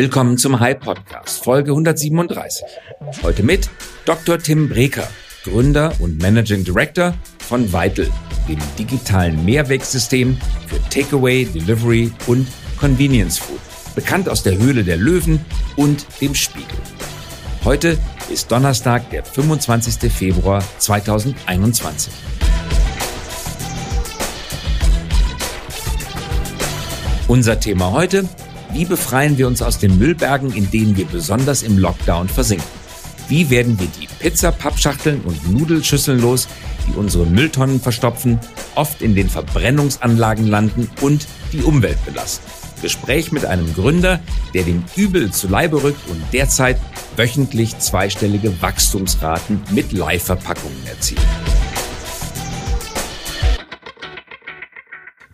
Willkommen zum High Podcast, Folge 137. Heute mit Dr. Tim Breker, Gründer und Managing Director von Vital, dem digitalen Mehrwegsystem für Takeaway, Delivery und Convenience Food, bekannt aus der Höhle der Löwen und dem Spiegel. Heute ist Donnerstag, der 25. Februar 2021. Unser Thema heute, wie befreien wir uns aus den Müllbergen, in denen wir besonders im Lockdown versinken? Wie werden wir die Pizza-Pappschachteln und Nudelschüsseln los, die unsere Mülltonnen verstopfen, oft in den Verbrennungsanlagen landen und die Umwelt belasten? Gespräch mit einem Gründer, der dem Übel zu Leibe rückt und derzeit wöchentlich zweistellige Wachstumsraten mit Leihverpackungen erzielt.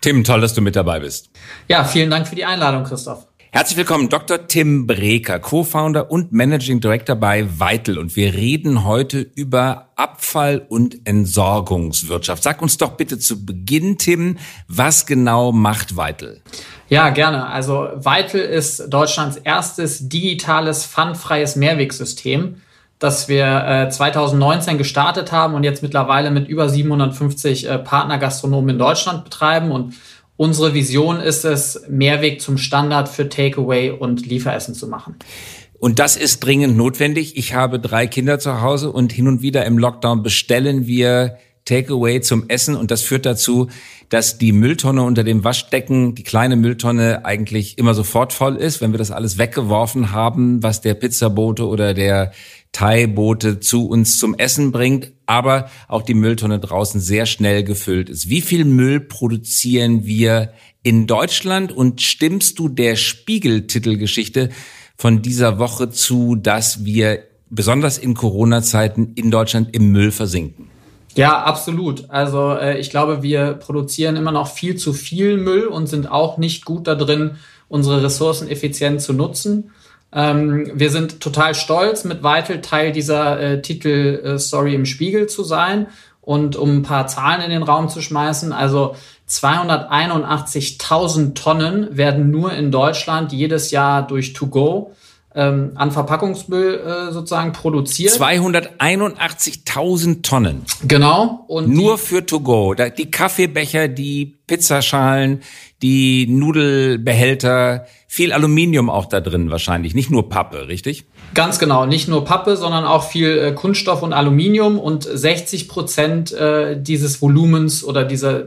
Tim, toll, dass du mit dabei bist. Ja, vielen Dank für die Einladung, Christoph. Herzlich willkommen, Dr. Tim Breker, Co-Founder und Managing Director bei Vital. Und wir reden heute über Abfall- und Entsorgungswirtschaft. Sag uns doch bitte zu Beginn, Tim, was genau macht Vital? Ja, gerne. Also Vital ist Deutschlands erstes digitales, pfandfreies Mehrwegsystem, das wir äh, 2019 gestartet haben und jetzt mittlerweile mit über 750 äh, Partnergastronomen in Deutschland betreiben. Und unsere Vision ist es, Mehrweg zum Standard für Takeaway und Lieferessen zu machen. Und das ist dringend notwendig. Ich habe drei Kinder zu Hause und hin und wieder im Lockdown bestellen wir Takeaway zum Essen und das führt dazu, dass die Mülltonne unter dem Waschdecken, die kleine Mülltonne eigentlich immer sofort voll ist, wenn wir das alles weggeworfen haben, was der Pizzabote oder der Thai-Boote zu uns zum Essen bringt, aber auch die Mülltonne draußen sehr schnell gefüllt ist. Wie viel Müll produzieren wir in Deutschland und stimmst du der Spiegel-Titelgeschichte von dieser Woche zu, dass wir besonders in Corona-Zeiten in Deutschland im Müll versinken? Ja, absolut. Also äh, ich glaube, wir produzieren immer noch viel zu viel Müll und sind auch nicht gut da drin, unsere Ressourcen effizient zu nutzen. Ähm, wir sind total stolz, mit Vital Teil dieser äh, Titelstory im Spiegel zu sein. Und um ein paar Zahlen in den Raum zu schmeißen, also 281.000 Tonnen werden nur in Deutschland jedes Jahr durch To Go ähm, an Verpackungsmüll äh, sozusagen produziert. 281.000 Tonnen. Genau. Und Nur für To Go. Die Kaffeebecher, die Pizzaschalen, die Nudelbehälter, viel Aluminium auch da drin wahrscheinlich, nicht nur Pappe, richtig? Ganz genau, nicht nur Pappe, sondern auch viel äh, Kunststoff und Aluminium und 60 Prozent äh, dieses Volumens oder dieser,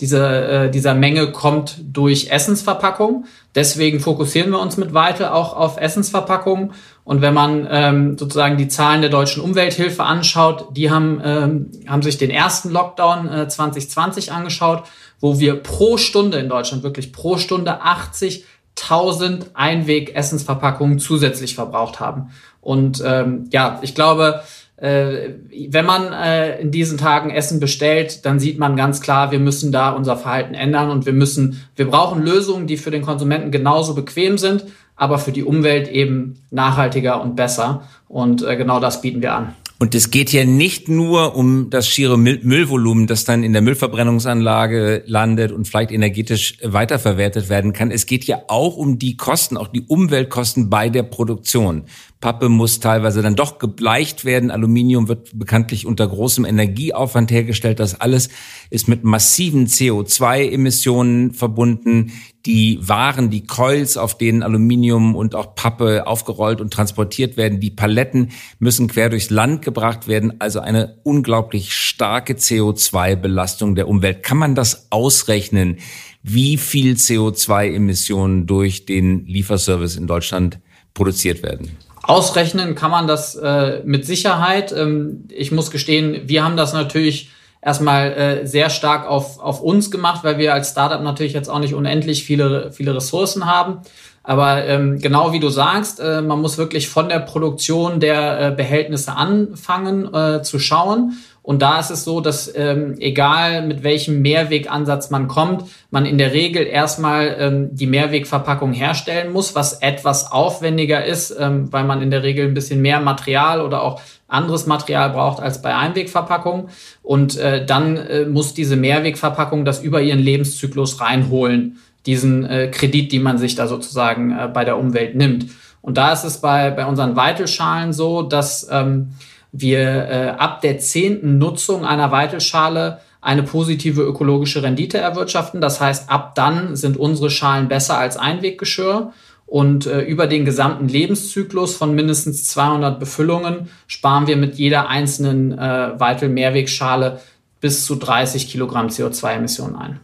dieser, äh, dieser Menge kommt durch Essensverpackung. Deswegen fokussieren wir uns mit Weite auch auf Essensverpackungen. Und wenn man ähm, sozusagen die Zahlen der deutschen Umwelthilfe anschaut, die haben, ähm, haben sich den ersten Lockdown äh, 2020 angeschaut, wo wir pro Stunde in Deutschland wirklich pro Stunde 80 1000 Einweg-Essensverpackungen zusätzlich verbraucht haben. Und ähm, ja, ich glaube, äh, wenn man äh, in diesen Tagen Essen bestellt, dann sieht man ganz klar, wir müssen da unser Verhalten ändern und wir müssen, wir brauchen Lösungen, die für den Konsumenten genauso bequem sind, aber für die Umwelt eben nachhaltiger und besser. Und äh, genau das bieten wir an. Und es geht hier nicht nur um das schiere Müllvolumen, das dann in der Müllverbrennungsanlage landet und vielleicht energetisch weiterverwertet werden kann. Es geht ja auch um die Kosten, auch die Umweltkosten bei der Produktion. Pappe muss teilweise dann doch gebleicht werden. Aluminium wird bekanntlich unter großem Energieaufwand hergestellt. Das alles ist mit massiven CO2-Emissionen verbunden. Die Waren, die Coils, auf denen Aluminium und auch Pappe aufgerollt und transportiert werden, die Paletten müssen quer durchs Land gebracht werden. Also eine unglaublich starke CO2-Belastung der Umwelt. Kann man das ausrechnen, wie viel CO2-Emissionen durch den Lieferservice in Deutschland produziert werden? Ausrechnen kann man das äh, mit Sicherheit. Ähm, ich muss gestehen, wir haben das natürlich erstmal äh, sehr stark auf, auf uns gemacht, weil wir als Startup natürlich jetzt auch nicht unendlich viele, viele Ressourcen haben. Aber ähm, genau wie du sagst, äh, man muss wirklich von der Produktion der äh, Behältnisse anfangen äh, zu schauen und da ist es so, dass ähm, egal mit welchem Mehrwegansatz man kommt, man in der Regel erstmal ähm, die Mehrwegverpackung herstellen muss, was etwas aufwendiger ist, ähm, weil man in der Regel ein bisschen mehr Material oder auch anderes Material braucht als bei Einwegverpackungen. Und äh, dann äh, muss diese Mehrwegverpackung das über ihren Lebenszyklus reinholen diesen äh, Kredit, die man sich da sozusagen äh, bei der Umwelt nimmt. Und da ist es bei, bei unseren Weitelschalen so, dass ähm, wir äh, ab der zehnten Nutzung einer Weitelschale eine positive ökologische Rendite erwirtschaften. Das heißt, ab dann sind unsere Schalen besser als Einweggeschirr. Und äh, über den gesamten Lebenszyklus von mindestens 200 Befüllungen sparen wir mit jeder einzelnen äh, Weitel-Mehrwegschale bis zu 30 Kilogramm CO2-Emissionen ein.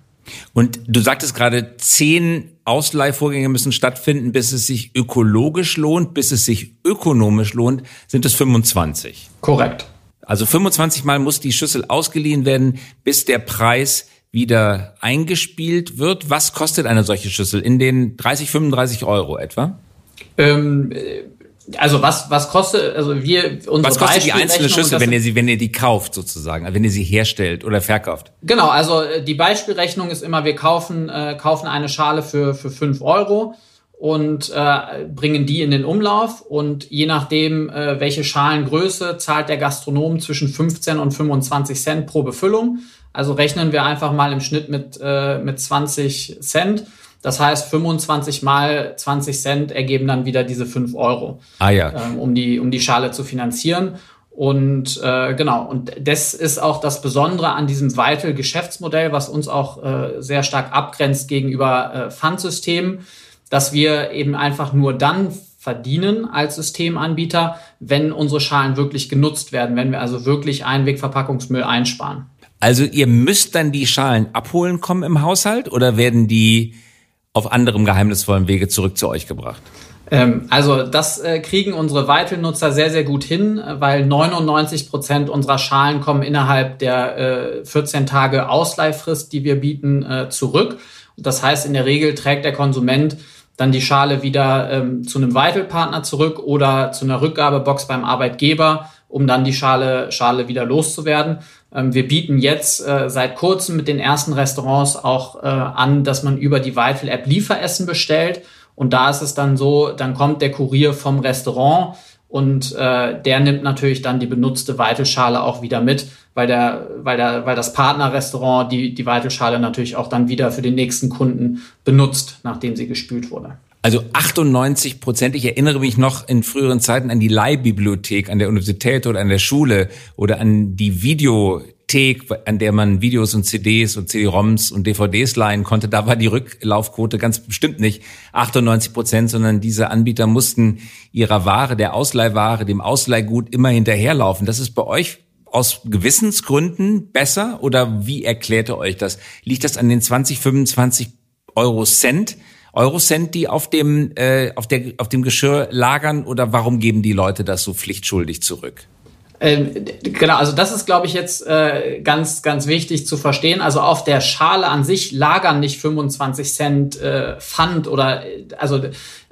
Und du sagtest gerade, zehn Ausleihvorgänge müssen stattfinden, bis es sich ökologisch lohnt, bis es sich ökonomisch lohnt, sind es 25. Korrekt. Also 25 Mal muss die Schüssel ausgeliehen werden, bis der Preis wieder eingespielt wird. Was kostet eine solche Schüssel? In den 30, 35 Euro etwa? Ähm, also was was kostet also wir unsere Was kostet die einzelne Schüssel, wenn ihr sie wenn ihr die kauft sozusagen, wenn ihr sie herstellt oder verkauft? Genau, also äh, die Beispielrechnung ist immer, wir kaufen äh, kaufen eine Schale für für fünf Euro und äh, bringen die in den Umlauf und je nachdem äh, welche Schalengröße zahlt der Gastronom zwischen 15 und 25 Cent pro Befüllung. Also rechnen wir einfach mal im Schnitt mit äh, mit 20 Cent das heißt, 25 mal 20 Cent ergeben dann wieder diese 5 Euro, ah, ja. ähm, um, die, um die Schale zu finanzieren. Und äh, genau, und das ist auch das Besondere an diesem Vital-Geschäftsmodell, was uns auch äh, sehr stark abgrenzt gegenüber äh, Pfandsystemen, dass wir eben einfach nur dann verdienen als Systemanbieter, wenn unsere Schalen wirklich genutzt werden, wenn wir also wirklich Einwegverpackungsmüll einsparen. Also ihr müsst dann die Schalen abholen kommen im Haushalt oder werden die auf anderem geheimnisvollen Wege zurück zu euch gebracht? Ähm, also das äh, kriegen unsere Vital-Nutzer sehr, sehr gut hin, weil 99 Prozent unserer Schalen kommen innerhalb der äh, 14 Tage Ausleihfrist, die wir bieten, äh, zurück. Das heißt, in der Regel trägt der Konsument dann die Schale wieder ähm, zu einem Vital-Partner zurück oder zu einer Rückgabebox beim Arbeitgeber, um dann die Schale, Schale wieder loszuwerden. Ähm, wir bieten jetzt äh, seit kurzem mit den ersten Restaurants auch äh, an, dass man über die Vital App Lieferessen bestellt. Und da ist es dann so, dann kommt der Kurier vom Restaurant und äh, der nimmt natürlich dann die benutzte Weitelschale auch wieder mit, weil der, weil der, weil das Partnerrestaurant die die Weitelschale natürlich auch dann wieder für den nächsten Kunden benutzt, nachdem sie gespült wurde. Also 98 Prozent. Ich erinnere mich noch in früheren Zeiten an die Leihbibliothek an der Universität oder an der Schule oder an die Videothek, an der man Videos und CDs und CD-ROMs und DVDs leihen konnte. Da war die Rücklaufquote ganz bestimmt nicht 98 Prozent, sondern diese Anbieter mussten ihrer Ware, der Ausleihware, dem Ausleihgut immer hinterherlaufen. Das ist bei euch aus Gewissensgründen besser oder wie erklärt ihr euch das? Liegt das an den 20, 25 Euro Cent? Eurocent, die auf dem, äh, auf, der, auf dem Geschirr lagern oder warum geben die Leute das so pflichtschuldig zurück? Ähm, genau, also das ist, glaube ich, jetzt äh, ganz, ganz wichtig zu verstehen. Also auf der Schale an sich lagern nicht 25 Cent äh, Pfand oder also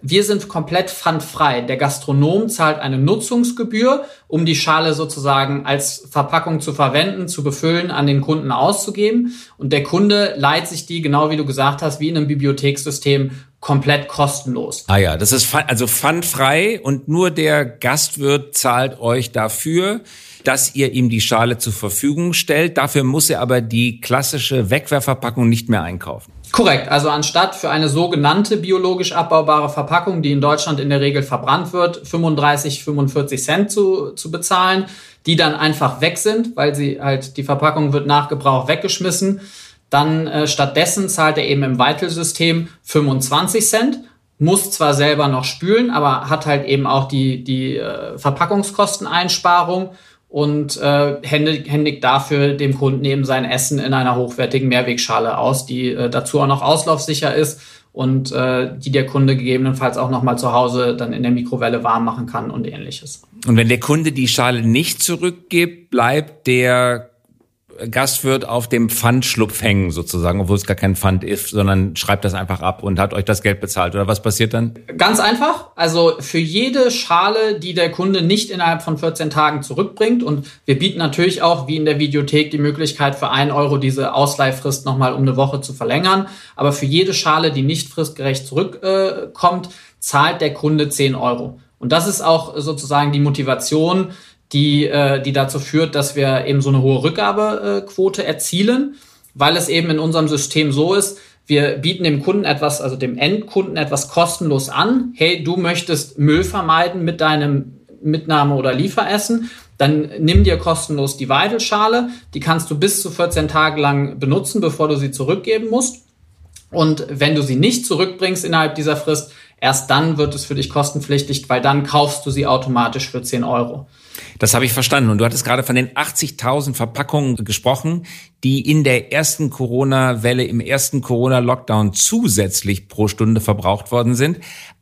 wir sind komplett pfandfrei. Der Gastronom zahlt eine Nutzungsgebühr, um die Schale sozusagen als Verpackung zu verwenden, zu befüllen, an den Kunden auszugeben. Und der Kunde leiht sich die, genau wie du gesagt hast, wie in einem Bibliothekssystem komplett kostenlos. Ah ja, das ist also pfandfrei und nur der Gastwirt zahlt euch dafür, dass ihr ihm die Schale zur Verfügung stellt. Dafür muss er aber die klassische Wegwerfverpackung nicht mehr einkaufen. Korrekt. Also anstatt für eine sogenannte biologisch abbaubare Verpackung, die in Deutschland in der Regel verbrannt wird, 35, 45 Cent zu, zu bezahlen, die dann einfach weg sind, weil sie halt die Verpackung wird nach Gebrauch weggeschmissen. Dann äh, stattdessen zahlt er eben im Vital-System 25 Cent, muss zwar selber noch spülen, aber hat halt eben auch die, die äh, Verpackungskosteneinsparung und äh, händigt, händigt dafür dem Kunden eben sein Essen in einer hochwertigen Mehrwegschale aus, die äh, dazu auch noch auslaufsicher ist und äh, die der Kunde gegebenenfalls auch nochmal zu Hause dann in der Mikrowelle warm machen kann und ähnliches. Und wenn der Kunde die Schale nicht zurückgibt, bleibt der Gastwirt auf dem Pfandschlupf hängen sozusagen, obwohl es gar kein Pfand ist, sondern schreibt das einfach ab und hat euch das Geld bezahlt oder was passiert dann? Ganz einfach. Also für jede Schale, die der Kunde nicht innerhalb von 14 Tagen zurückbringt und wir bieten natürlich auch wie in der Videothek die Möglichkeit für einen Euro diese Ausleihfrist nochmal um eine Woche zu verlängern. Aber für jede Schale, die nicht fristgerecht zurückkommt, äh, zahlt der Kunde 10 Euro. Und das ist auch sozusagen die Motivation, die, äh, die dazu führt, dass wir eben so eine hohe Rückgabequote erzielen, weil es eben in unserem System so ist, wir bieten dem Kunden etwas, also dem Endkunden etwas kostenlos an. Hey, du möchtest Müll vermeiden mit deinem Mitnahme- oder Lieferessen. Dann nimm dir kostenlos die Weidelschale. Die kannst du bis zu 14 Tage lang benutzen, bevor du sie zurückgeben musst. Und wenn du sie nicht zurückbringst innerhalb dieser Frist, erst dann wird es für dich kostenpflichtig, weil dann kaufst du sie automatisch für 10 Euro. Das habe ich verstanden. Und du hattest gerade von den 80.000 Verpackungen gesprochen, die in der ersten Corona-Welle, im ersten Corona-Lockdown zusätzlich pro Stunde verbraucht worden sind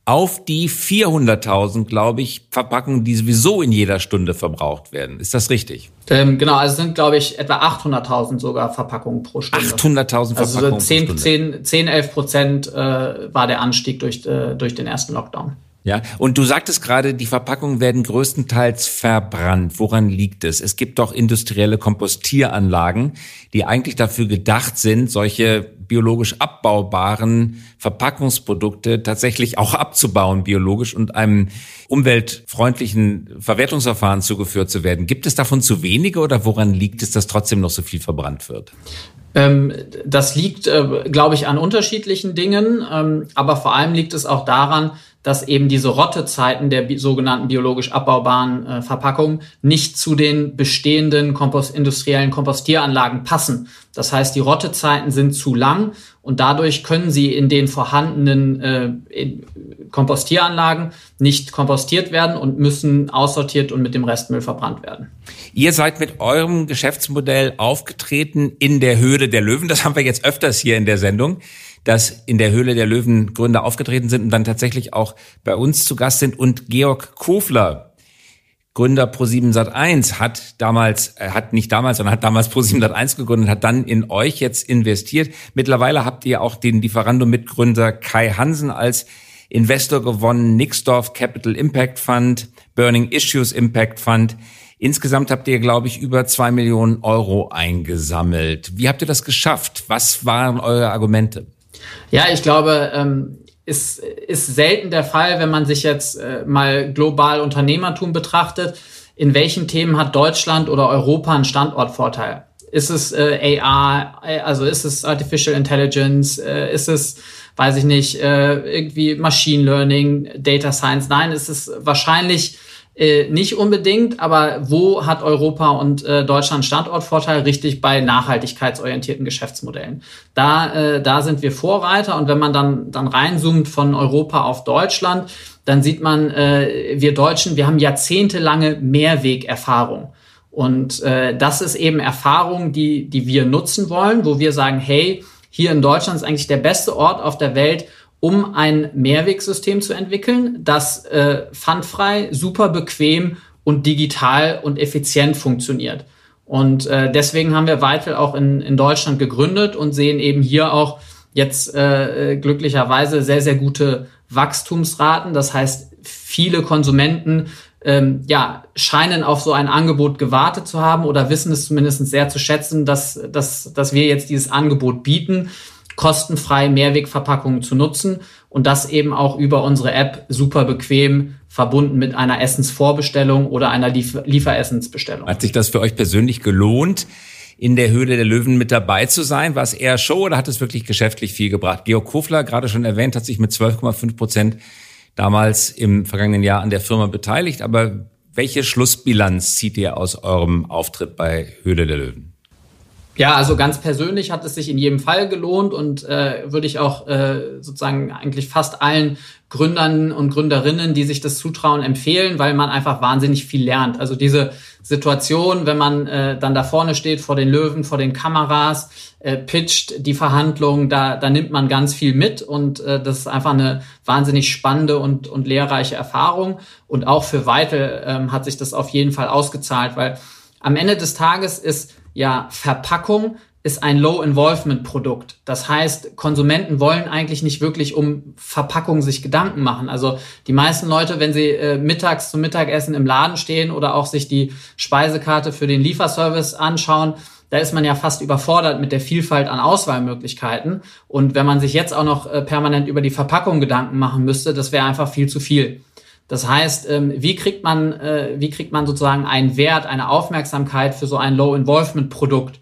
auf die 400.000, glaube ich, Verpackungen, die sowieso in jeder Stunde verbraucht werden. Ist das richtig? Ähm, genau, also sind, glaube ich, etwa 800.000 sogar Verpackungen pro Stunde. 800.000 Verpackungen also 10, pro Stunde. 10, 10 11 Prozent äh, war der Anstieg durch, äh, durch den ersten Lockdown. Ja, und du sagtest gerade, die Verpackungen werden größtenteils verbrannt. Woran liegt es? Es gibt doch industrielle Kompostieranlagen, die eigentlich dafür gedacht sind, solche biologisch abbaubaren Verpackungsprodukte tatsächlich auch abzubauen biologisch und einem umweltfreundlichen Verwertungsverfahren zugeführt zu werden. Gibt es davon zu wenige oder woran liegt es, dass trotzdem noch so viel verbrannt wird? Ähm, das liegt, äh, glaube ich, an unterschiedlichen Dingen, ähm, aber vor allem liegt es auch daran, dass eben diese Rottezeiten der bi sogenannten biologisch abbaubaren äh, Verpackungen nicht zu den bestehenden Kompost industriellen Kompostieranlagen passen. Das heißt, die Rottezeiten sind zu lang und dadurch können sie in den vorhandenen äh, Kompostieranlagen nicht kompostiert werden und müssen aussortiert und mit dem Restmüll verbrannt werden. Ihr seid mit eurem Geschäftsmodell aufgetreten in der Höhle der Löwen. Das haben wir jetzt öfters hier in der Sendung dass in der Höhle der Löwen Gründer aufgetreten sind und dann tatsächlich auch bei uns zu Gast sind. Und Georg Kofler, Gründer Pro7 Sat1 hat damals, er hat nicht damals, sondern hat damals Pro7 Sat1 gegründet, hat dann in euch jetzt investiert. Mittlerweile habt ihr auch den Lieferando-Mitgründer Kai Hansen als Investor gewonnen, Nixdorf Capital Impact Fund, Burning Issues Impact Fund. Insgesamt habt ihr, glaube ich, über zwei Millionen Euro eingesammelt. Wie habt ihr das geschafft? Was waren eure Argumente? Ja, ich glaube, ähm, ist, ist selten der Fall, wenn man sich jetzt äh, mal global Unternehmertum betrachtet. In welchen Themen hat Deutschland oder Europa einen Standortvorteil? Ist es äh, AR, also ist es Artificial Intelligence, äh, ist es, weiß ich nicht, äh, irgendwie Machine Learning, Data Science? Nein, ist es wahrscheinlich äh, nicht unbedingt, aber wo hat Europa und äh, Deutschland Standortvorteil? Richtig bei nachhaltigkeitsorientierten Geschäftsmodellen. Da, äh, da sind wir Vorreiter und wenn man dann, dann reinzoomt von Europa auf Deutschland, dann sieht man, äh, wir Deutschen, wir haben jahrzehntelange Mehrwegerfahrung. Und äh, das ist eben Erfahrung, die, die wir nutzen wollen, wo wir sagen, hey, hier in Deutschland ist eigentlich der beste Ort auf der Welt, um ein Mehrwegsystem zu entwickeln, das äh, pfandfrei, super bequem und digital und effizient funktioniert. Und äh, deswegen haben wir Weitel auch in, in Deutschland gegründet und sehen eben hier auch jetzt äh, glücklicherweise sehr, sehr gute Wachstumsraten. Das heißt, viele Konsumenten ähm, ja, scheinen auf so ein Angebot gewartet zu haben oder wissen es zumindest sehr zu schätzen, dass, dass, dass wir jetzt dieses Angebot bieten kostenfrei Mehrwegverpackungen zu nutzen und das eben auch über unsere App super bequem verbunden mit einer Essensvorbestellung oder einer Liefer Lieferessensbestellung. Hat sich das für euch persönlich gelohnt? in der Höhle der Löwen mit dabei zu sein? War es eher Show oder hat es wirklich geschäftlich viel gebracht? Georg Kofler, gerade schon erwähnt, hat sich mit 12,5 Prozent damals im vergangenen Jahr an der Firma beteiligt. Aber welche Schlussbilanz zieht ihr aus eurem Auftritt bei Höhle der Löwen? Ja, also ganz persönlich hat es sich in jedem Fall gelohnt und äh, würde ich auch äh, sozusagen eigentlich fast allen Gründern und Gründerinnen, die sich das zutrauen, empfehlen, weil man einfach wahnsinnig viel lernt. Also diese Situation, wenn man äh, dann da vorne steht vor den Löwen, vor den Kameras, äh, pitcht die Verhandlungen, da, da nimmt man ganz viel mit und äh, das ist einfach eine wahnsinnig spannende und, und lehrreiche Erfahrung. Und auch für Weitel ähm, hat sich das auf jeden Fall ausgezahlt, weil am Ende des Tages ist ja, Verpackung ist ein Low-Involvement-Produkt. Das heißt, Konsumenten wollen eigentlich nicht wirklich um Verpackung sich Gedanken machen. Also die meisten Leute, wenn sie äh, mittags zum Mittagessen im Laden stehen oder auch sich die Speisekarte für den Lieferservice anschauen, da ist man ja fast überfordert mit der Vielfalt an Auswahlmöglichkeiten. Und wenn man sich jetzt auch noch äh, permanent über die Verpackung Gedanken machen müsste, das wäre einfach viel zu viel. Das heißt, ähm, wie kriegt man, äh, wie kriegt man sozusagen einen Wert, eine Aufmerksamkeit für so ein Low-Involvement-Produkt?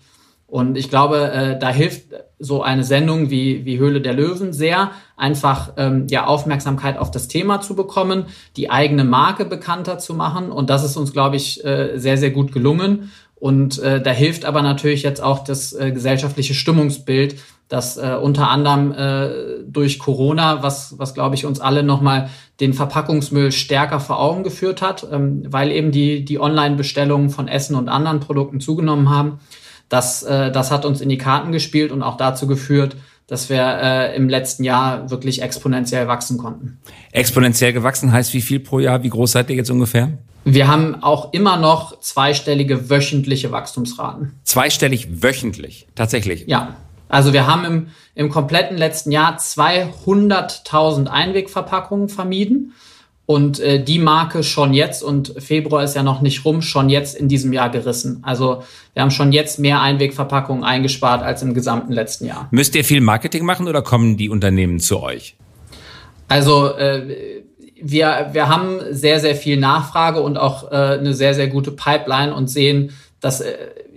Und ich glaube, äh, da hilft so eine Sendung wie, wie Höhle der Löwen sehr, einfach ähm, ja Aufmerksamkeit auf das Thema zu bekommen, die eigene Marke bekannter zu machen. Und das ist uns, glaube ich, äh, sehr, sehr gut gelungen. Und da hilft aber natürlich jetzt auch das gesellschaftliche Stimmungsbild, das äh, unter anderem äh, durch Corona, was, was glaube ich uns alle nochmal den Verpackungsmüll stärker vor Augen geführt hat, ähm, weil eben die, die Online-Bestellungen von Essen und anderen Produkten zugenommen haben. Das, äh, das hat uns in die Karten gespielt und auch dazu geführt, dass wir äh, im letzten Jahr wirklich exponentiell wachsen konnten. Exponentiell gewachsen heißt wie viel pro Jahr? Wie groß seid ihr jetzt ungefähr? Wir haben auch immer noch zweistellige wöchentliche Wachstumsraten. Zweistellig wöchentlich, tatsächlich. Ja. Also wir haben im, im kompletten letzten Jahr 200.000 Einwegverpackungen vermieden und äh, die Marke schon jetzt, und Februar ist ja noch nicht rum, schon jetzt in diesem Jahr gerissen. Also wir haben schon jetzt mehr Einwegverpackungen eingespart als im gesamten letzten Jahr. Müsst ihr viel Marketing machen oder kommen die Unternehmen zu euch? Also äh, wir, wir haben sehr, sehr viel Nachfrage und auch äh, eine sehr, sehr gute Pipeline und sehen, dass äh,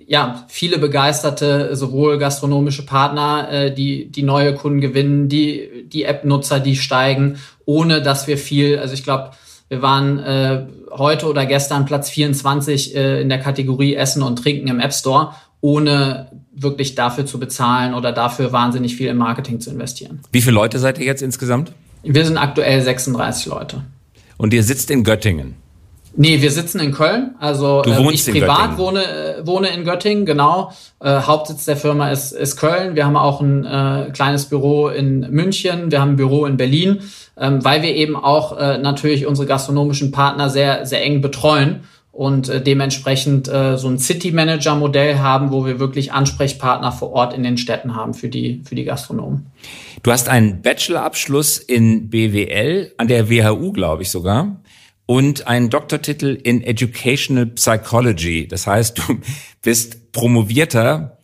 ja, viele begeisterte, sowohl gastronomische Partner, äh, die, die neue Kunden gewinnen, die, die App-Nutzer, die steigen, ohne dass wir viel, also ich glaube, wir waren äh, heute oder gestern Platz 24 äh, in der Kategorie Essen und Trinken im App Store, ohne wirklich dafür zu bezahlen oder dafür wahnsinnig viel im Marketing zu investieren. Wie viele Leute seid ihr jetzt insgesamt? Wir sind aktuell 36 Leute. Und ihr sitzt in Göttingen? Nee, wir sitzen in Köln. Also du äh, ich privat wohne, wohne in Göttingen, genau. Äh, Hauptsitz der Firma ist, ist Köln. Wir haben auch ein äh, kleines Büro in München, wir haben ein Büro in Berlin, ähm, weil wir eben auch äh, natürlich unsere gastronomischen Partner sehr, sehr eng betreuen und äh, dementsprechend äh, so ein City Manager Modell haben, wo wir wirklich Ansprechpartner vor Ort in den Städten haben für die, für die Gastronomen. Du hast einen Bachelorabschluss in BWL an der WHU, glaube ich sogar und einen Doktortitel in Educational Psychology. Das heißt, du bist promovierter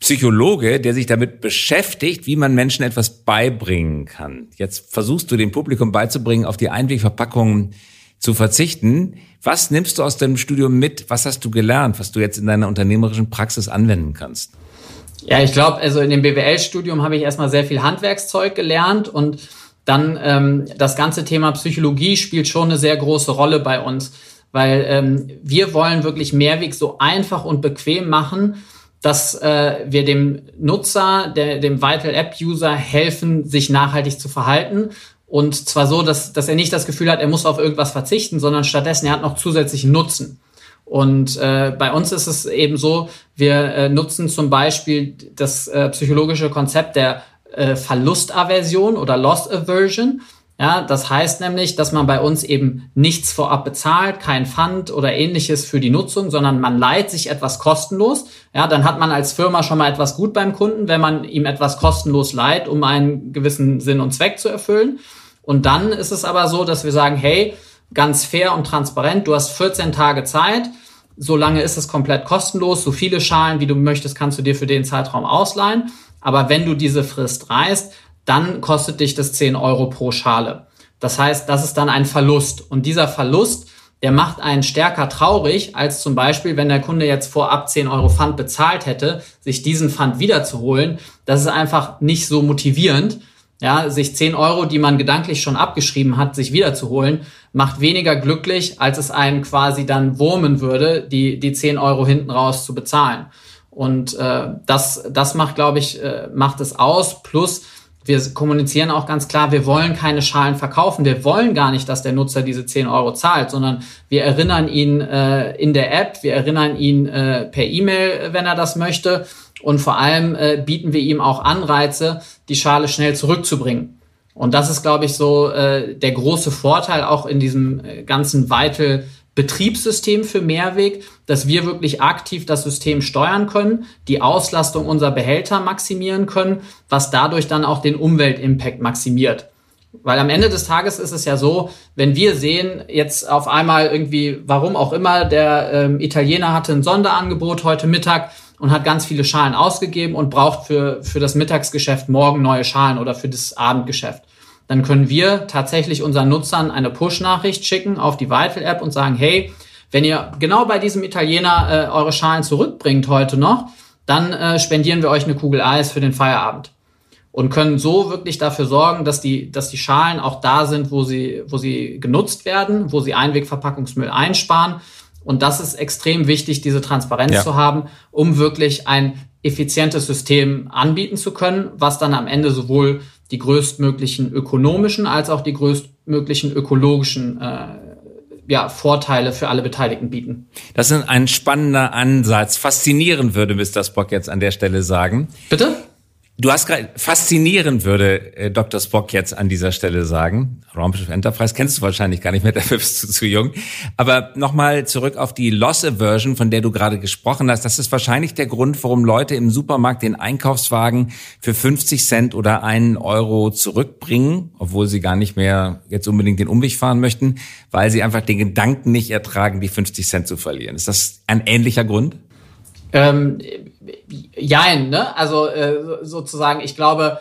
Psychologe, der sich damit beschäftigt, wie man Menschen etwas beibringen kann. Jetzt versuchst du dem Publikum beizubringen, auf die Einwegverpackungen zu verzichten. Was nimmst du aus dem Studium mit? Was hast du gelernt, was du jetzt in deiner unternehmerischen Praxis anwenden kannst? Ja, ich glaube, also in dem BWL-Studium habe ich erstmal sehr viel Handwerkszeug gelernt und dann ähm, das ganze Thema Psychologie spielt schon eine sehr große Rolle bei uns, weil ähm, wir wollen wirklich Mehrweg so einfach und bequem machen, dass äh, wir dem Nutzer, der, dem Vital App User helfen, sich nachhaltig zu verhalten. Und zwar so, dass, dass er nicht das Gefühl hat, er muss auf irgendwas verzichten, sondern stattdessen er hat noch zusätzlichen Nutzen. Und äh, bei uns ist es eben so, wir äh, nutzen zum Beispiel das äh, psychologische Konzept der äh, Verlustaversion oder Loss Aversion. Ja, das heißt nämlich, dass man bei uns eben nichts vorab bezahlt, kein Pfand oder ähnliches für die Nutzung, sondern man leiht sich etwas kostenlos. Ja, dann hat man als Firma schon mal etwas gut beim Kunden, wenn man ihm etwas kostenlos leiht, um einen gewissen Sinn und Zweck zu erfüllen. Und dann ist es aber so, dass wir sagen, hey, ganz fair und transparent, du hast 14 Tage Zeit, solange ist es komplett kostenlos, so viele Schalen, wie du möchtest, kannst du dir für den Zeitraum ausleihen. Aber wenn du diese Frist reißt, dann kostet dich das 10 Euro pro Schale. Das heißt, das ist dann ein Verlust. Und dieser Verlust, der macht einen stärker traurig, als zum Beispiel, wenn der Kunde jetzt vorab 10 Euro Pfand bezahlt hätte, sich diesen Pfand wiederzuholen. Das ist einfach nicht so motivierend. Ja, sich 10 Euro, die man gedanklich schon abgeschrieben hat, sich wiederzuholen, macht weniger glücklich, als es einen quasi dann wurmen würde, die, die 10 Euro hinten raus zu bezahlen. Und äh, das, das macht, glaube ich, äh, macht es aus. Plus, wir kommunizieren auch ganz klar, wir wollen keine Schalen verkaufen. Wir wollen gar nicht, dass der Nutzer diese 10 Euro zahlt, sondern wir erinnern ihn äh, in der App, wir erinnern ihn äh, per E-Mail, wenn er das möchte. Und vor allem äh, bieten wir ihm auch Anreize, die Schale schnell zurückzubringen. Und das ist, glaube ich, so äh, der große Vorteil auch in diesem äh, ganzen Vital Betriebssystem für Mehrweg, dass wir wirklich aktiv das System steuern können, die Auslastung unserer Behälter maximieren können, was dadurch dann auch den Umweltimpact maximiert. Weil am Ende des Tages ist es ja so, wenn wir sehen, jetzt auf einmal irgendwie, warum auch immer, der ähm, Italiener hatte ein Sonderangebot heute Mittag und hat ganz viele Schalen ausgegeben und braucht für, für das Mittagsgeschäft morgen neue Schalen oder für das Abendgeschäft dann können wir tatsächlich unseren Nutzern eine Push-Nachricht schicken auf die Vital-App und sagen, hey, wenn ihr genau bei diesem Italiener äh, eure Schalen zurückbringt heute noch, dann äh, spendieren wir euch eine Kugel Eis für den Feierabend und können so wirklich dafür sorgen, dass die, dass die Schalen auch da sind, wo sie, wo sie genutzt werden, wo sie Einwegverpackungsmüll einsparen. Und das ist extrem wichtig, diese Transparenz ja. zu haben, um wirklich ein effizientes System anbieten zu können, was dann am Ende sowohl die größtmöglichen ökonomischen als auch die größtmöglichen ökologischen äh, ja, Vorteile für alle Beteiligten bieten. Das ist ein spannender Ansatz. Faszinierend würde Mr. Spock jetzt an der Stelle sagen. Bitte? Du hast gerade faszinierend, würde äh, Dr. Spock jetzt an dieser Stelle sagen. Raumschiff Enterprise kennst du wahrscheinlich gar nicht mehr, dafür bist du zu jung. Aber nochmal zurück auf die Loss Aversion, von der du gerade gesprochen hast. Das ist wahrscheinlich der Grund, warum Leute im Supermarkt den Einkaufswagen für 50 Cent oder einen Euro zurückbringen, obwohl sie gar nicht mehr jetzt unbedingt den Umweg fahren möchten, weil sie einfach den Gedanken nicht ertragen, die 50 Cent zu verlieren. Ist das ein ähnlicher Grund? Ähm, jein, ne? Also äh, sozusagen, ich glaube,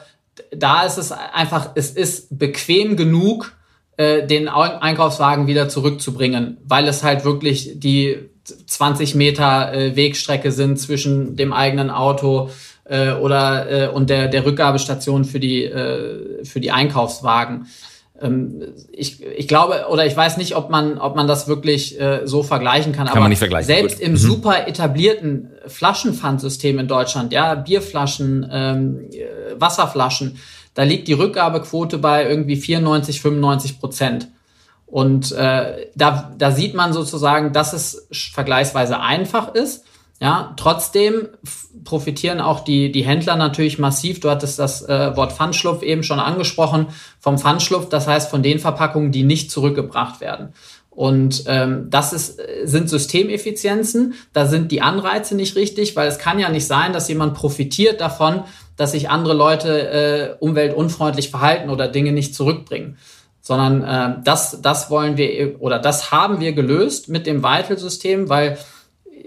da ist es einfach, es ist bequem genug, äh, den Einkaufswagen wieder zurückzubringen, weil es halt wirklich die 20 Meter äh, Wegstrecke sind zwischen dem eigenen Auto äh, oder äh, und der der Rückgabestation für die äh, für die Einkaufswagen. Ähm, ich, ich glaube oder ich weiß nicht, ob man, ob man das wirklich äh, so vergleichen kann. Kann aber man nicht vergleichen. Selbst Gut. im mhm. super etablierten Flaschenpfandsystem in Deutschland, ja, Bierflaschen, ähm, äh, Wasserflaschen, da liegt die Rückgabequote bei irgendwie 94, 95 Prozent. Und äh, da, da sieht man sozusagen, dass es vergleichsweise einfach ist. Ja, trotzdem profitieren auch die, die Händler natürlich massiv. Du hattest das äh, Wort Pfandschlupf eben schon angesprochen, vom Pfandschlupf, das heißt von den Verpackungen, die nicht zurückgebracht werden. Und ähm, das ist, sind Systemeffizienzen, da sind die Anreize nicht richtig, weil es kann ja nicht sein, dass jemand profitiert davon, dass sich andere Leute äh, umweltunfreundlich verhalten oder Dinge nicht zurückbringen. Sondern äh, das, das wollen wir oder das haben wir gelöst mit dem Vital-System, weil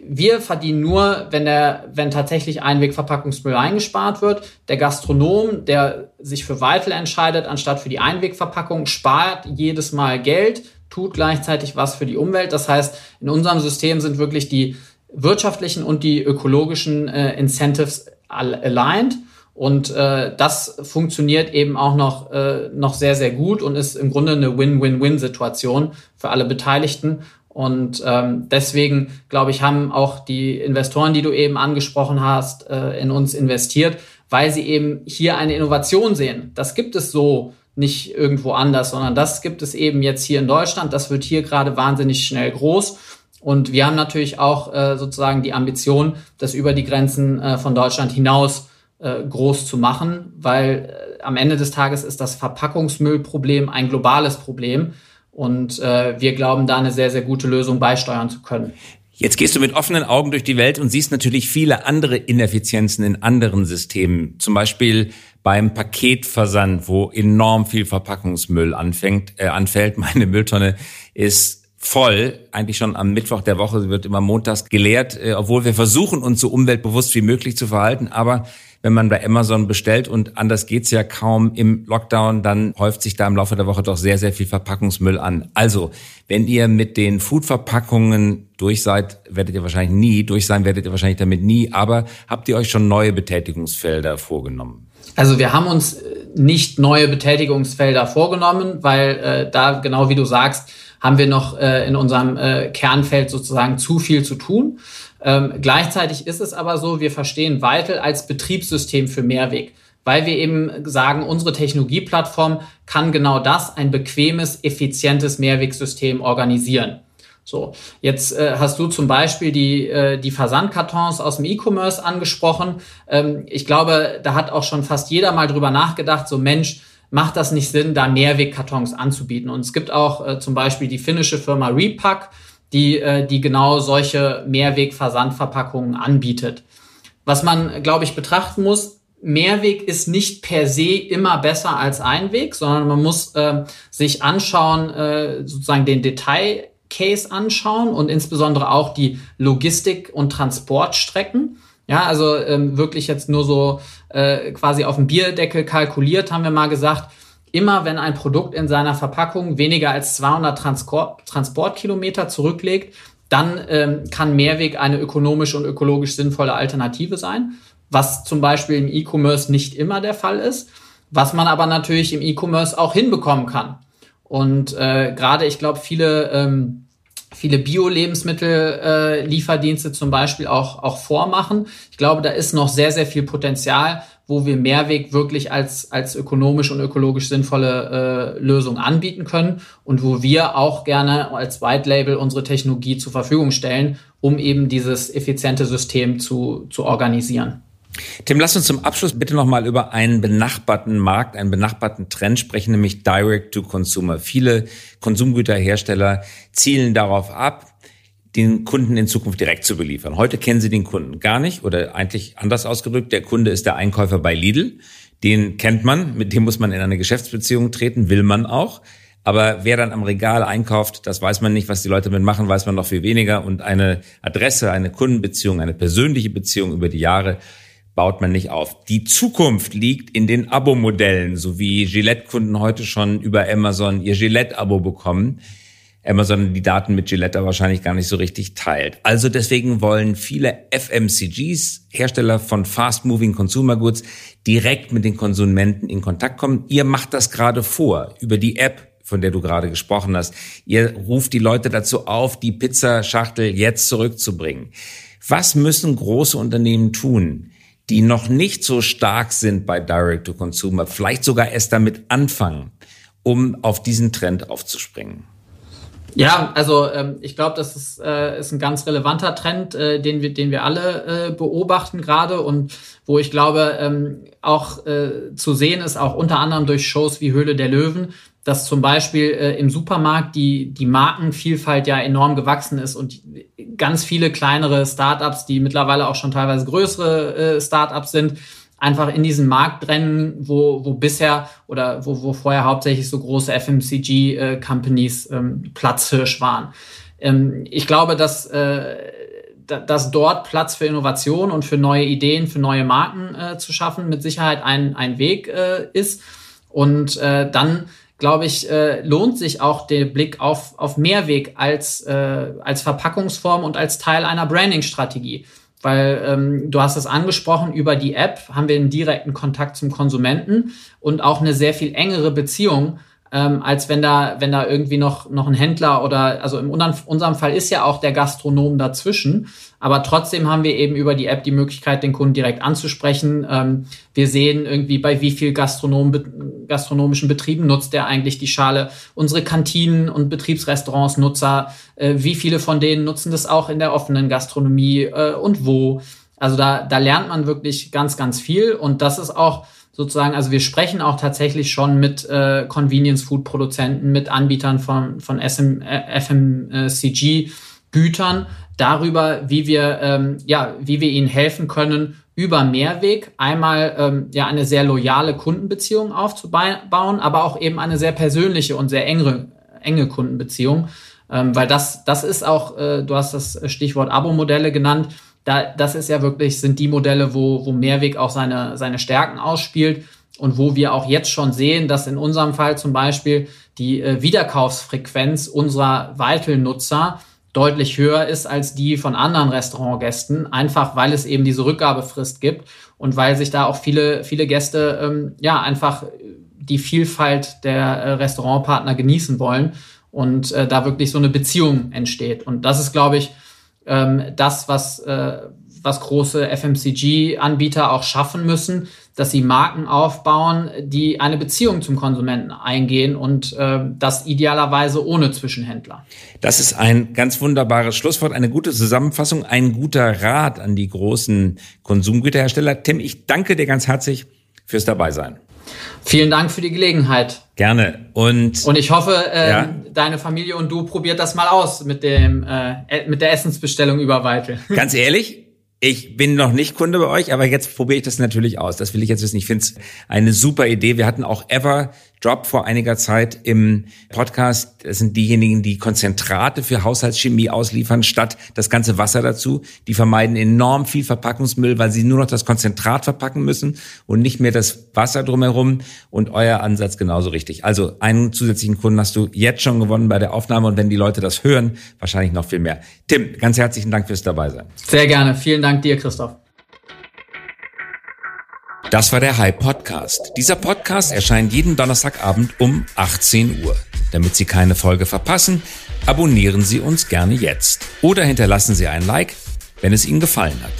wir verdienen nur, wenn der, wenn tatsächlich Einwegverpackungsmüll eingespart wird. Der Gastronom, der sich für Vital entscheidet, anstatt für die Einwegverpackung, spart jedes Mal Geld, tut gleichzeitig was für die Umwelt. Das heißt, in unserem System sind wirklich die wirtschaftlichen und die ökologischen äh, Incentives aligned. Und äh, das funktioniert eben auch noch, äh, noch sehr, sehr gut und ist im Grunde eine Win-Win-Win-Situation für alle Beteiligten. Und ähm, deswegen, glaube ich, haben auch die Investoren, die du eben angesprochen hast, äh, in uns investiert, weil sie eben hier eine Innovation sehen. Das gibt es so nicht irgendwo anders, sondern das gibt es eben jetzt hier in Deutschland. Das wird hier gerade wahnsinnig schnell groß. Und wir haben natürlich auch äh, sozusagen die Ambition, das über die Grenzen äh, von Deutschland hinaus äh, groß zu machen, weil äh, am Ende des Tages ist das Verpackungsmüllproblem ein globales Problem. Und äh, wir glauben, da eine sehr, sehr gute Lösung beisteuern zu können. Jetzt gehst du mit offenen Augen durch die Welt und siehst natürlich viele andere Ineffizienzen in anderen Systemen. Zum Beispiel beim Paketversand, wo enorm viel Verpackungsmüll anfängt, äh, anfällt. Meine Mülltonne ist voll, eigentlich schon am Mittwoch der Woche, wird immer montags geleert, äh, obwohl wir versuchen, uns so umweltbewusst wie möglich zu verhalten. Aber wenn man bei Amazon bestellt und anders geht's ja kaum im Lockdown, dann häuft sich da im Laufe der Woche doch sehr, sehr viel Verpackungsmüll an. Also, wenn ihr mit den Foodverpackungen durch seid, werdet ihr wahrscheinlich nie, durch sein werdet ihr wahrscheinlich damit nie, aber habt ihr euch schon neue Betätigungsfelder vorgenommen? Also wir haben uns äh, nicht neue Betätigungsfelder vorgenommen, weil äh, da, genau wie du sagst, haben wir noch äh, in unserem äh, Kernfeld sozusagen zu viel zu tun. Ähm, gleichzeitig ist es aber so, wir verstehen Vital als Betriebssystem für Mehrweg, weil wir eben sagen, unsere Technologieplattform kann genau das, ein bequemes, effizientes Mehrwegsystem organisieren. So, jetzt äh, hast du zum Beispiel die, äh, die Versandkartons aus dem E-Commerce angesprochen. Ähm, ich glaube, da hat auch schon fast jeder mal drüber nachgedacht, so Mensch, macht das nicht Sinn, da Mehrwegkartons anzubieten? Und es gibt auch äh, zum Beispiel die finnische Firma Repack, die, äh, die genau solche Mehrwegversandverpackungen anbietet. Was man, glaube ich, betrachten muss, Mehrweg ist nicht per se immer besser als Einweg, sondern man muss äh, sich anschauen, äh, sozusagen den Detailcase anschauen und insbesondere auch die Logistik- und Transportstrecken. Ja, also ähm, wirklich jetzt nur so äh, quasi auf dem Bierdeckel kalkuliert, haben wir mal gesagt, immer wenn ein Produkt in seiner Verpackung weniger als 200 Transport Transportkilometer zurücklegt, dann ähm, kann Mehrweg eine ökonomisch und ökologisch sinnvolle Alternative sein, was zum Beispiel im E-Commerce nicht immer der Fall ist, was man aber natürlich im E-Commerce auch hinbekommen kann. Und äh, gerade, ich glaube, viele ähm, viele Bio-Lebensmittel-Lieferdienste äh, zum Beispiel auch, auch vormachen. Ich glaube, da ist noch sehr, sehr viel Potenzial, wo wir Mehrweg wirklich als, als ökonomisch und ökologisch sinnvolle äh, Lösung anbieten können und wo wir auch gerne als White Label unsere Technologie zur Verfügung stellen, um eben dieses effiziente System zu, zu organisieren. Tim, lass uns zum Abschluss bitte nochmal über einen benachbarten Markt, einen benachbarten Trend sprechen, nämlich Direct to Consumer. Viele Konsumgüterhersteller zielen darauf ab, den Kunden in Zukunft direkt zu beliefern. Heute kennen sie den Kunden gar nicht oder eigentlich anders ausgedrückt, der Kunde ist der Einkäufer bei Lidl. Den kennt man, mit dem muss man in eine Geschäftsbeziehung treten, will man auch. Aber wer dann am Regal einkauft, das weiß man nicht. Was die Leute damit machen, weiß man noch viel weniger. Und eine Adresse, eine Kundenbeziehung, eine persönliche Beziehung über die Jahre baut man nicht auf. Die Zukunft liegt in den Abo-Modellen, so wie Gillette-Kunden heute schon über Amazon ihr Gillette-Abo bekommen. Amazon die Daten mit Gillette wahrscheinlich gar nicht so richtig teilt. Also deswegen wollen viele FMCGs, Hersteller von Fast-Moving Consumer Goods, direkt mit den Konsumenten in Kontakt kommen. Ihr macht das gerade vor über die App, von der du gerade gesprochen hast. Ihr ruft die Leute dazu auf, die Pizzaschachtel jetzt zurückzubringen. Was müssen große Unternehmen tun, die noch nicht so stark sind bei Direct to Consumer, vielleicht sogar erst damit anfangen, um auf diesen Trend aufzuspringen? Ja, also ähm, ich glaube, das ist, äh, ist ein ganz relevanter Trend, äh, den wir, den wir alle äh, beobachten gerade und wo ich glaube ähm, auch äh, zu sehen ist, auch unter anderem durch Shows wie Höhle der Löwen, dass zum Beispiel äh, im Supermarkt die, die Markenvielfalt ja enorm gewachsen ist und ganz viele kleinere Startups, die mittlerweile auch schon teilweise größere äh, Startups sind, einfach in diesen Markt rennen, wo, wo bisher oder wo, wo vorher hauptsächlich so große FMCG-Companies äh, ähm, Platzhirsch waren. Ähm, ich glaube, dass, äh, dass dort Platz für Innovation und für neue Ideen, für neue Marken äh, zu schaffen, mit Sicherheit ein, ein Weg äh, ist. Und äh, dann glaube ich, äh, lohnt sich auch der Blick auf, auf Mehrweg als, äh, als Verpackungsform und als Teil einer Branding-Strategie. Weil ähm, du hast es angesprochen, über die App haben wir einen direkten Kontakt zum Konsumenten und auch eine sehr viel engere Beziehung ähm, als wenn da, wenn da irgendwie noch, noch ein Händler oder, also in unserem Fall ist ja auch der Gastronom dazwischen, aber trotzdem haben wir eben über die App die Möglichkeit, den Kunden direkt anzusprechen. Ähm, wir sehen irgendwie, bei wie viel Gastronom, gastronomischen Betrieben nutzt der eigentlich die Schale. Unsere Kantinen und Betriebsrestaurants Nutzer, äh, wie viele von denen nutzen das auch in der offenen Gastronomie äh, und wo. Also da, da lernt man wirklich ganz, ganz viel und das ist auch sozusagen, also wir sprechen auch tatsächlich schon mit äh, Convenience-Food-Produzenten, mit Anbietern von, von SM, FMCG-Gütern darüber, wie wir, ähm, ja, wie wir ihnen helfen können, über Mehrweg einmal ähm, ja eine sehr loyale Kundenbeziehung aufzubauen, aber auch eben eine sehr persönliche und sehr enge, enge Kundenbeziehung. Ähm, weil das, das ist auch, äh, du hast das Stichwort Abo-Modelle genannt, da, das ist ja wirklich, sind die Modelle, wo, wo Mehrweg auch seine, seine Stärken ausspielt und wo wir auch jetzt schon sehen, dass in unserem Fall zum Beispiel die äh, Wiederkaufsfrequenz unserer Weitel-Nutzer deutlich höher ist als die von anderen Restaurantgästen, einfach weil es eben diese Rückgabefrist gibt und weil sich da auch viele, viele Gäste ähm, ja einfach die Vielfalt der äh, Restaurantpartner genießen wollen und äh, da wirklich so eine Beziehung entsteht. Und das ist, glaube ich, ähm, das, was, äh, was große FMCG-Anbieter auch schaffen müssen, dass sie Marken aufbauen, die eine Beziehung zum Konsumenten eingehen und äh, das idealerweise ohne Zwischenhändler. Das ist ein ganz wunderbares Schlusswort, eine gute Zusammenfassung, ein guter Rat an die großen Konsumgüterhersteller. Tim, ich danke dir ganz herzlich fürs Dabeisein. Vielen Dank für die Gelegenheit. Gerne. Und, und ich hoffe, äh, ja? deine Familie und du probiert das mal aus mit dem äh, mit der Essensbestellung über Weitel. Ganz ehrlich, ich bin noch nicht Kunde bei euch, aber jetzt probiere ich das natürlich aus. Das will ich jetzt wissen. Ich finde es eine super Idee. Wir hatten auch Ever Job vor einiger Zeit im Podcast. Das sind diejenigen, die Konzentrate für Haushaltschemie ausliefern, statt das ganze Wasser dazu. Die vermeiden enorm viel Verpackungsmüll, weil sie nur noch das Konzentrat verpacken müssen und nicht mehr das Wasser drumherum. Und euer Ansatz genauso richtig. Also einen zusätzlichen Kunden hast du jetzt schon gewonnen bei der Aufnahme. Und wenn die Leute das hören, wahrscheinlich noch viel mehr. Tim, ganz herzlichen Dank fürs Dabeisein. Sehr gerne. Vielen Dank dir, Christoph. Das war der High Podcast. Dieser Podcast erscheint jeden Donnerstagabend um 18 Uhr. Damit Sie keine Folge verpassen, abonnieren Sie uns gerne jetzt oder hinterlassen Sie ein Like, wenn es Ihnen gefallen hat.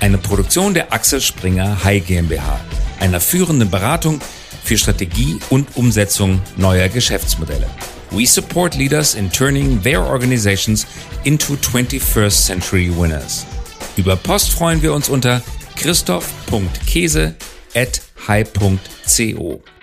Eine Produktion der Axel Springer High GmbH, einer führenden Beratung für Strategie und Umsetzung neuer Geschäftsmodelle. We support leaders in turning their organizations into 21st century winners. Über Post freuen wir uns unter christoph.käse at high.co.